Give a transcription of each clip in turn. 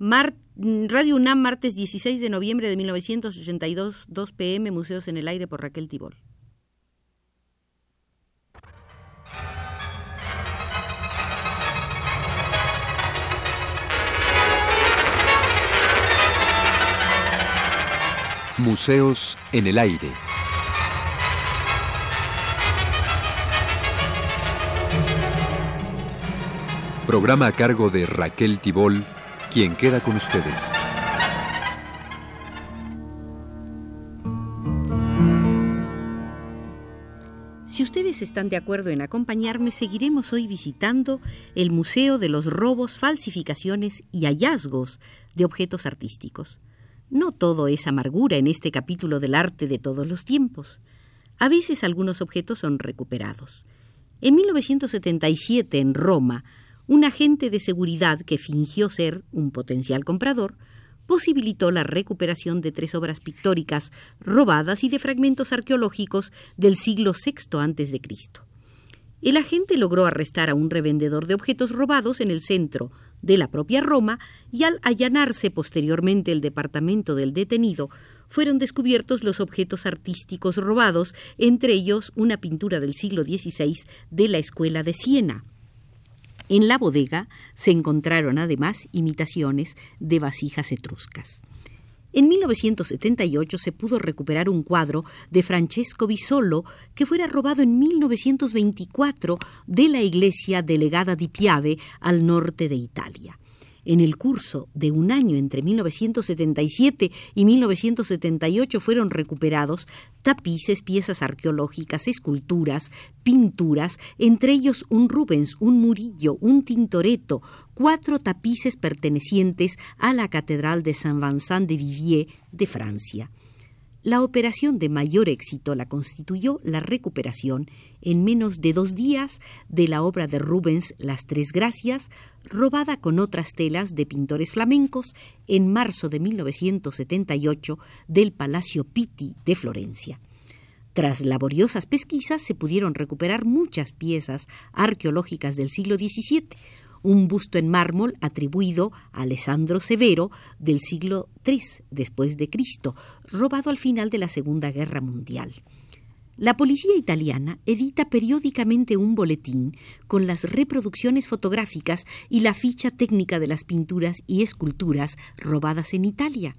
Radio UNAM, martes 16 de noviembre de 1982, 2 pm, Museos en el Aire por Raquel Tibol. Museos en el Aire. Programa a cargo de Raquel Tibol, quien queda con ustedes. Si ustedes están de acuerdo en acompañarme, seguiremos hoy visitando el Museo de los Robos, Falsificaciones y Hallazgos de Objetos Artísticos. No todo es amargura en este capítulo del arte de todos los tiempos. A veces algunos objetos son recuperados. En 1977, en Roma, un agente de seguridad que fingió ser un potencial comprador posibilitó la recuperación de tres obras pictóricas robadas y de fragmentos arqueológicos del siglo VI a.C. El agente logró arrestar a un revendedor de objetos robados en el centro de la propia Roma y al allanarse posteriormente el departamento del detenido, fueron descubiertos los objetos artísticos robados, entre ellos una pintura del siglo XVI de la Escuela de Siena. En la bodega se encontraron además imitaciones de vasijas etruscas. En 1978 se pudo recuperar un cuadro de Francesco Bisolo que fuera robado en 1924 de la iglesia delegada di Piave al norte de Italia. En el curso de un año entre 1977 y 1978 fueron recuperados tapices, piezas arqueológicas, esculturas, pinturas, entre ellos un Rubens, un Murillo, un Tintoretto, cuatro tapices pertenecientes a la Catedral de Saint-Vincent de Viviers de Francia. La operación de mayor éxito la constituyó la recuperación en menos de dos días de la obra de Rubens Las Tres Gracias, robada con otras telas de pintores flamencos en marzo de 1978 del Palacio Pitti de Florencia. Tras laboriosas pesquisas se pudieron recuperar muchas piezas arqueológicas del siglo XVII, un busto en mármol atribuido a Alessandro Severo del siglo III después de Cristo, robado al final de la Segunda Guerra Mundial. La policía italiana edita periódicamente un boletín con las reproducciones fotográficas y la ficha técnica de las pinturas y esculturas robadas en Italia.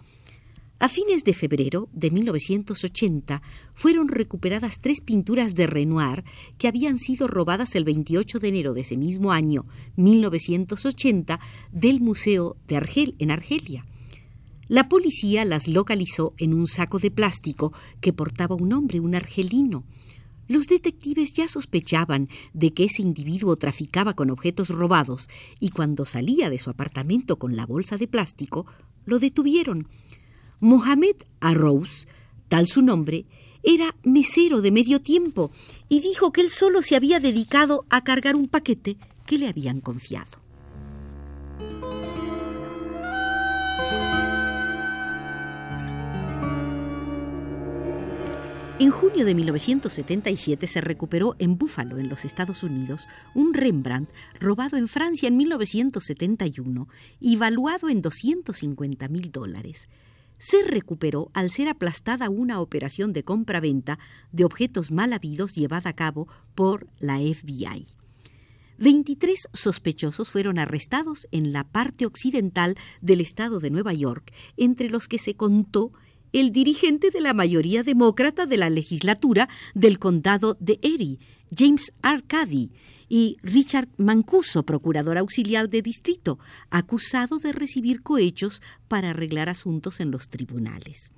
A fines de febrero de 1980 fueron recuperadas tres pinturas de Renoir que habían sido robadas el 28 de enero de ese mismo año, 1980, del Museo de Argel en Argelia. La policía las localizó en un saco de plástico que portaba un hombre, un argelino. Los detectives ya sospechaban de que ese individuo traficaba con objetos robados y cuando salía de su apartamento con la bolsa de plástico, lo detuvieron. Mohamed Arrouz, tal su nombre, era mesero de medio tiempo y dijo que él solo se había dedicado a cargar un paquete que le habían confiado. En junio de 1977 se recuperó en Buffalo, en los Estados Unidos, un Rembrandt robado en Francia en 1971 y valuado en 250 mil dólares se recuperó al ser aplastada una operación de compra-venta de objetos mal habidos llevada a cabo por la FBI. 23 sospechosos fueron arrestados en la parte occidental del estado de Nueva York, entre los que se contó el dirigente de la mayoría demócrata de la legislatura del condado de Erie, James Arcady, y Richard Mancuso, procurador auxiliar de distrito, acusado de recibir cohechos para arreglar asuntos en los tribunales.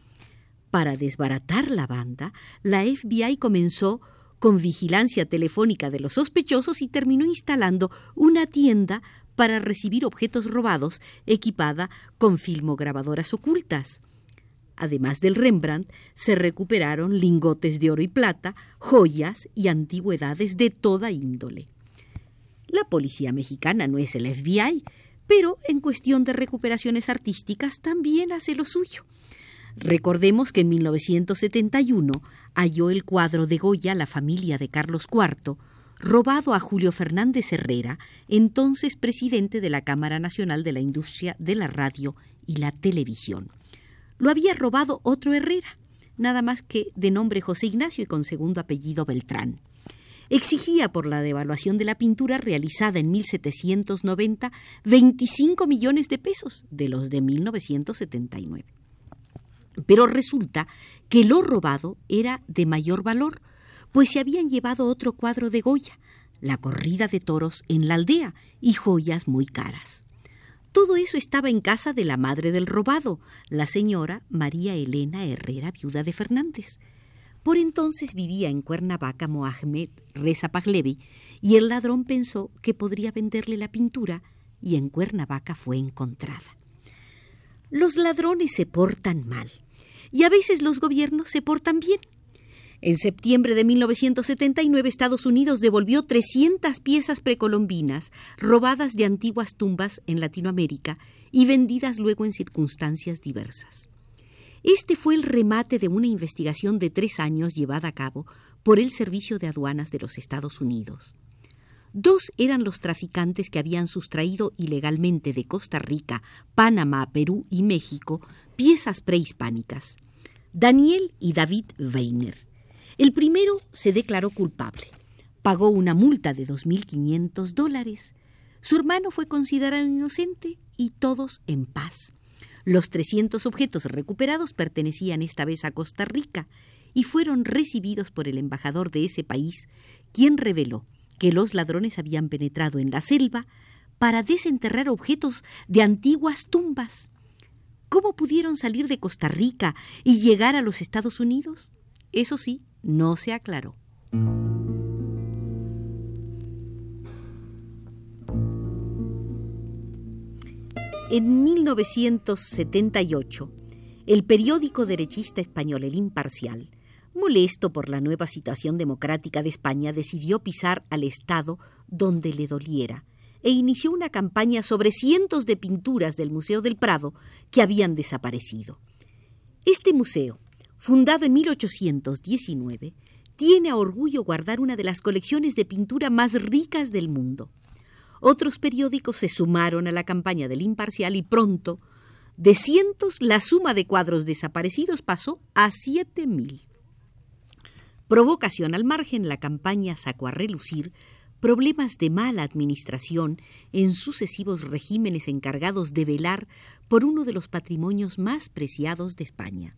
Para desbaratar la banda, la FBI comenzó con vigilancia telefónica de los sospechosos y terminó instalando una tienda para recibir objetos robados equipada con filmograbadoras ocultas. Además del Rembrandt, se recuperaron lingotes de oro y plata, joyas y antigüedades de toda índole. La policía mexicana no es el FBI, pero en cuestión de recuperaciones artísticas también hace lo suyo. Recordemos que en 1971 halló el cuadro de Goya La familia de Carlos IV, robado a Julio Fernández Herrera, entonces presidente de la Cámara Nacional de la Industria de la Radio y la Televisión. Lo había robado otro Herrera, nada más que de nombre José Ignacio y con segundo apellido Beltrán. Exigía por la devaluación de la pintura realizada en 1790 25 millones de pesos de los de 1979. Pero resulta que lo robado era de mayor valor, pues se habían llevado otro cuadro de Goya, la corrida de toros en la aldea, y joyas muy caras. Todo eso estaba en casa de la madre del robado, la señora María Elena Herrera, viuda de Fernández. Por entonces vivía en Cuernavaca Mohamed Reza Paglevi, y el ladrón pensó que podría venderle la pintura, y en Cuernavaca fue encontrada. Los ladrones se portan mal, y a veces los gobiernos se portan bien. En septiembre de 1979 Estados Unidos devolvió 300 piezas precolombinas robadas de antiguas tumbas en Latinoamérica y vendidas luego en circunstancias diversas. Este fue el remate de una investigación de tres años llevada a cabo por el Servicio de Aduanas de los Estados Unidos. Dos eran los traficantes que habían sustraído ilegalmente de Costa Rica, Panamá, Perú y México piezas prehispánicas. Daniel y David Weiner. El primero se declaró culpable. Pagó una multa de 2.500 dólares. Su hermano fue considerado inocente y todos en paz. Los 300 objetos recuperados pertenecían esta vez a Costa Rica y fueron recibidos por el embajador de ese país, quien reveló que los ladrones habían penetrado en la selva para desenterrar objetos de antiguas tumbas. ¿Cómo pudieron salir de Costa Rica y llegar a los Estados Unidos? Eso sí, no se aclaró. En 1978, el periódico derechista español El Imparcial, molesto por la nueva situación democrática de España, decidió pisar al Estado donde le doliera e inició una campaña sobre cientos de pinturas del Museo del Prado que habían desaparecido. Este museo, fundado en 1819, tiene a orgullo guardar una de las colecciones de pintura más ricas del mundo. Otros periódicos se sumaron a la campaña del imparcial y pronto, de cientos, la suma de cuadros desaparecidos pasó a siete mil. Provocación al margen, la campaña sacó a relucir problemas de mala administración en sucesivos regímenes encargados de velar por uno de los patrimonios más preciados de España.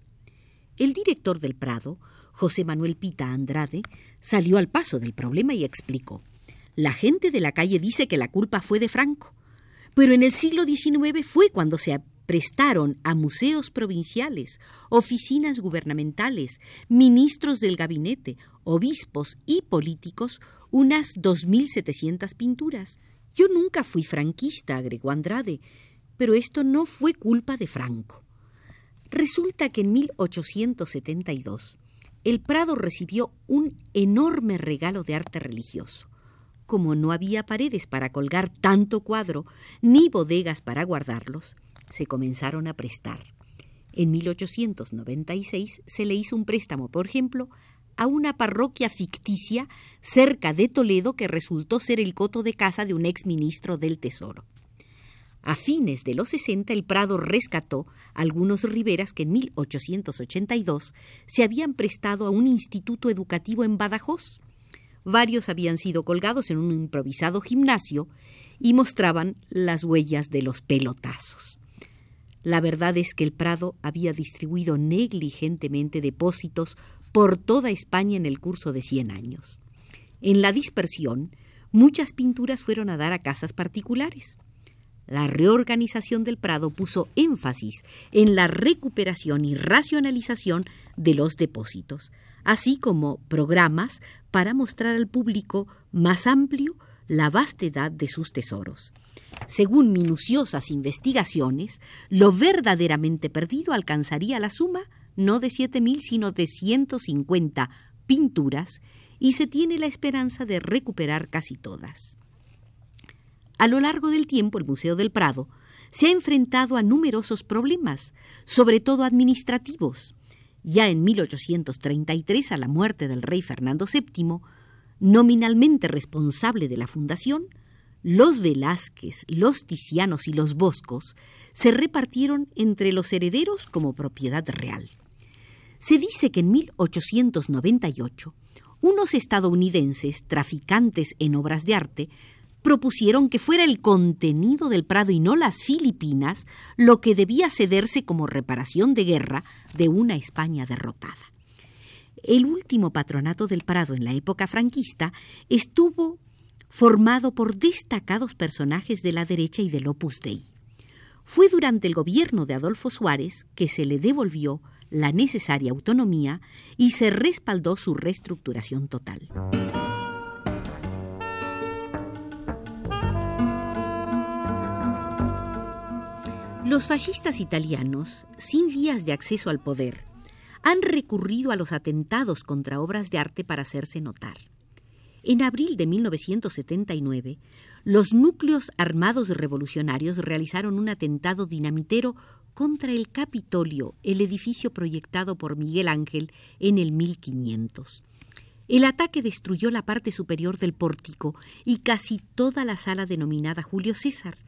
El director del Prado, José Manuel Pita Andrade, salió al paso del problema y explicó. La gente de la calle dice que la culpa fue de Franco, pero en el siglo XIX fue cuando se prestaron a museos provinciales, oficinas gubernamentales, ministros del gabinete, obispos y políticos unas 2.700 pinturas. Yo nunca fui franquista, agregó Andrade, pero esto no fue culpa de Franco. Resulta que en 1872 el Prado recibió un enorme regalo de arte religioso. Como no había paredes para colgar tanto cuadro, ni bodegas para guardarlos, se comenzaron a prestar. En 1896 se le hizo un préstamo, por ejemplo, a una parroquia ficticia cerca de Toledo que resultó ser el coto de casa de un ex ministro del Tesoro. A fines de los 60 el Prado rescató algunos riberas que en 1882 se habían prestado a un instituto educativo en Badajoz. Varios habían sido colgados en un improvisado gimnasio y mostraban las huellas de los pelotazos. La verdad es que el Prado había distribuido negligentemente depósitos por toda España en el curso de cien años. En la dispersión, muchas pinturas fueron a dar a casas particulares. La reorganización del Prado puso énfasis en la recuperación y racionalización de los depósitos, así como programas para mostrar al público más amplio la vastedad de sus tesoros. Según minuciosas investigaciones, lo verdaderamente perdido alcanzaría la suma no de siete mil, sino de 150 pinturas, y se tiene la esperanza de recuperar casi todas. A lo largo del tiempo, el Museo del Prado se ha enfrentado a numerosos problemas, sobre todo administrativos. Ya en 1833, a la muerte del rey Fernando VII, nominalmente responsable de la fundación, los Velázquez, los Tizianos y los Boscos se repartieron entre los herederos como propiedad real. Se dice que en 1898 unos estadounidenses traficantes en obras de arte propusieron que fuera el contenido del Prado y no las Filipinas lo que debía cederse como reparación de guerra de una España derrotada. El último patronato del Prado en la época franquista estuvo formado por destacados personajes de la derecha y del Opus Dei. Fue durante el gobierno de Adolfo Suárez que se le devolvió la necesaria autonomía y se respaldó su reestructuración total. Los fascistas italianos, sin vías de acceso al poder, han recurrido a los atentados contra obras de arte para hacerse notar. En abril de 1979, los núcleos armados revolucionarios realizaron un atentado dinamitero contra el Capitolio, el edificio proyectado por Miguel Ángel en el 1500. El ataque destruyó la parte superior del pórtico y casi toda la sala denominada Julio César.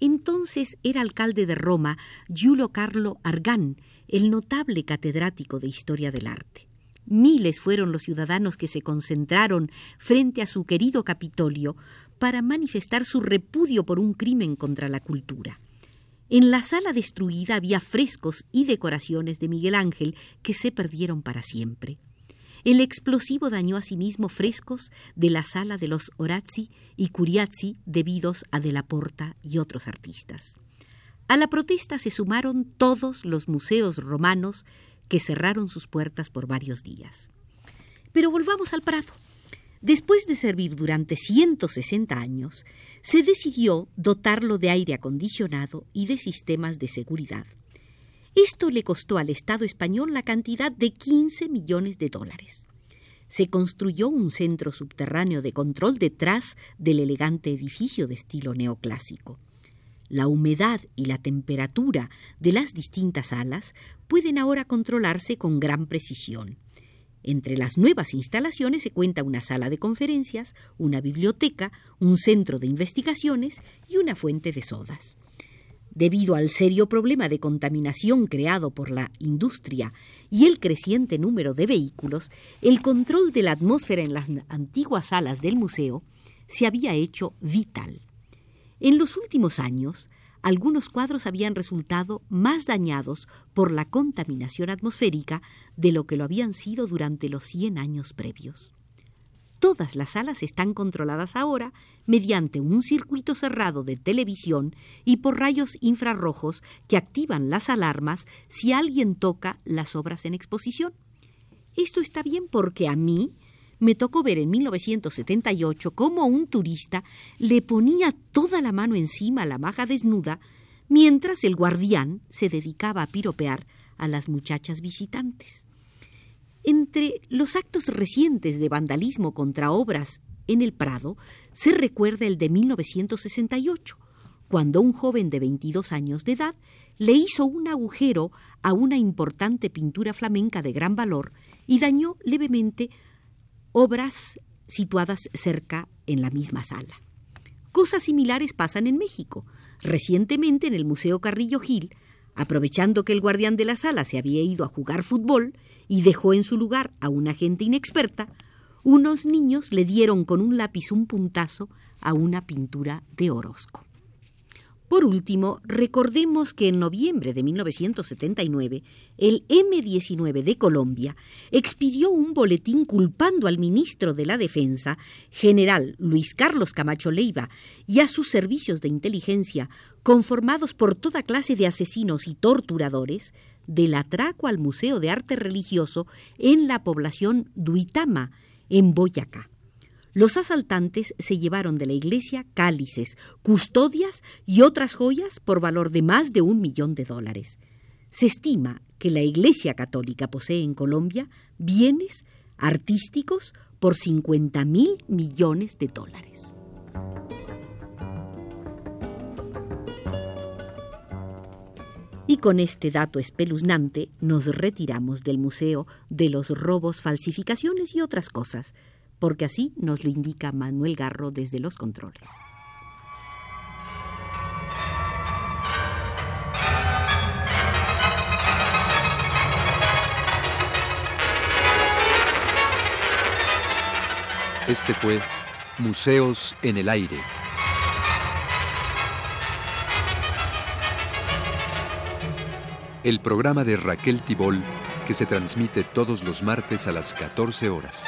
Entonces era alcalde de Roma Giulio Carlo Argan, el notable catedrático de Historia del Arte. Miles fueron los ciudadanos que se concentraron frente a su querido Capitolio para manifestar su repudio por un crimen contra la cultura. En la sala destruida había frescos y decoraciones de Miguel Ángel que se perdieron para siempre. El explosivo dañó asimismo frescos de la sala de los Orazzi y Curiazzi debidos a De la Porta y otros artistas. A la protesta se sumaron todos los museos romanos que cerraron sus puertas por varios días. Pero volvamos al Prado. Después de servir durante 160 años, se decidió dotarlo de aire acondicionado y de sistemas de seguridad. Esto le costó al Estado español la cantidad de 15 millones de dólares. Se construyó un centro subterráneo de control detrás del elegante edificio de estilo neoclásico. La humedad y la temperatura de las distintas salas pueden ahora controlarse con gran precisión. Entre las nuevas instalaciones se cuenta una sala de conferencias, una biblioteca, un centro de investigaciones y una fuente de sodas. Debido al serio problema de contaminación creado por la industria y el creciente número de vehículos, el control de la atmósfera en las antiguas salas del museo se había hecho vital. En los últimos años, algunos cuadros habían resultado más dañados por la contaminación atmosférica de lo que lo habían sido durante los 100 años previos. Todas las salas están controladas ahora mediante un circuito cerrado de televisión y por rayos infrarrojos que activan las alarmas si alguien toca las obras en exposición. Esto está bien porque a mí me tocó ver en 1978 cómo un turista le ponía toda la mano encima a la maja desnuda mientras el guardián se dedicaba a piropear a las muchachas visitantes. Entre los actos recientes de vandalismo contra obras en el Prado se recuerda el de 1968, cuando un joven de 22 años de edad le hizo un agujero a una importante pintura flamenca de gran valor y dañó levemente obras situadas cerca en la misma sala. Cosas similares pasan en México. Recientemente en el Museo Carrillo Gil, aprovechando que el guardián de la sala se había ido a jugar fútbol y dejó en su lugar a una gente inexperta, unos niños le dieron con un lápiz un puntazo a una pintura de Orozco. Por último, recordemos que en noviembre de 1979, el M-19 de Colombia expidió un boletín culpando al ministro de la Defensa, general Luis Carlos Camacho Leiva, y a sus servicios de inteligencia, conformados por toda clase de asesinos y torturadores, del atraco al Museo de Arte Religioso en la población Duitama, en Boyacá. Los asaltantes se llevaron de la iglesia cálices, custodias y otras joyas por valor de más de un millón de dólares. Se estima que la Iglesia Católica posee en Colombia bienes artísticos por 50 mil millones de dólares. Y con este dato espeluznante nos retiramos del Museo de los Robos, Falsificaciones y otras cosas porque así nos lo indica Manuel Garro desde los controles. Este fue Museos en el Aire. El programa de Raquel Tibol que se transmite todos los martes a las 14 horas.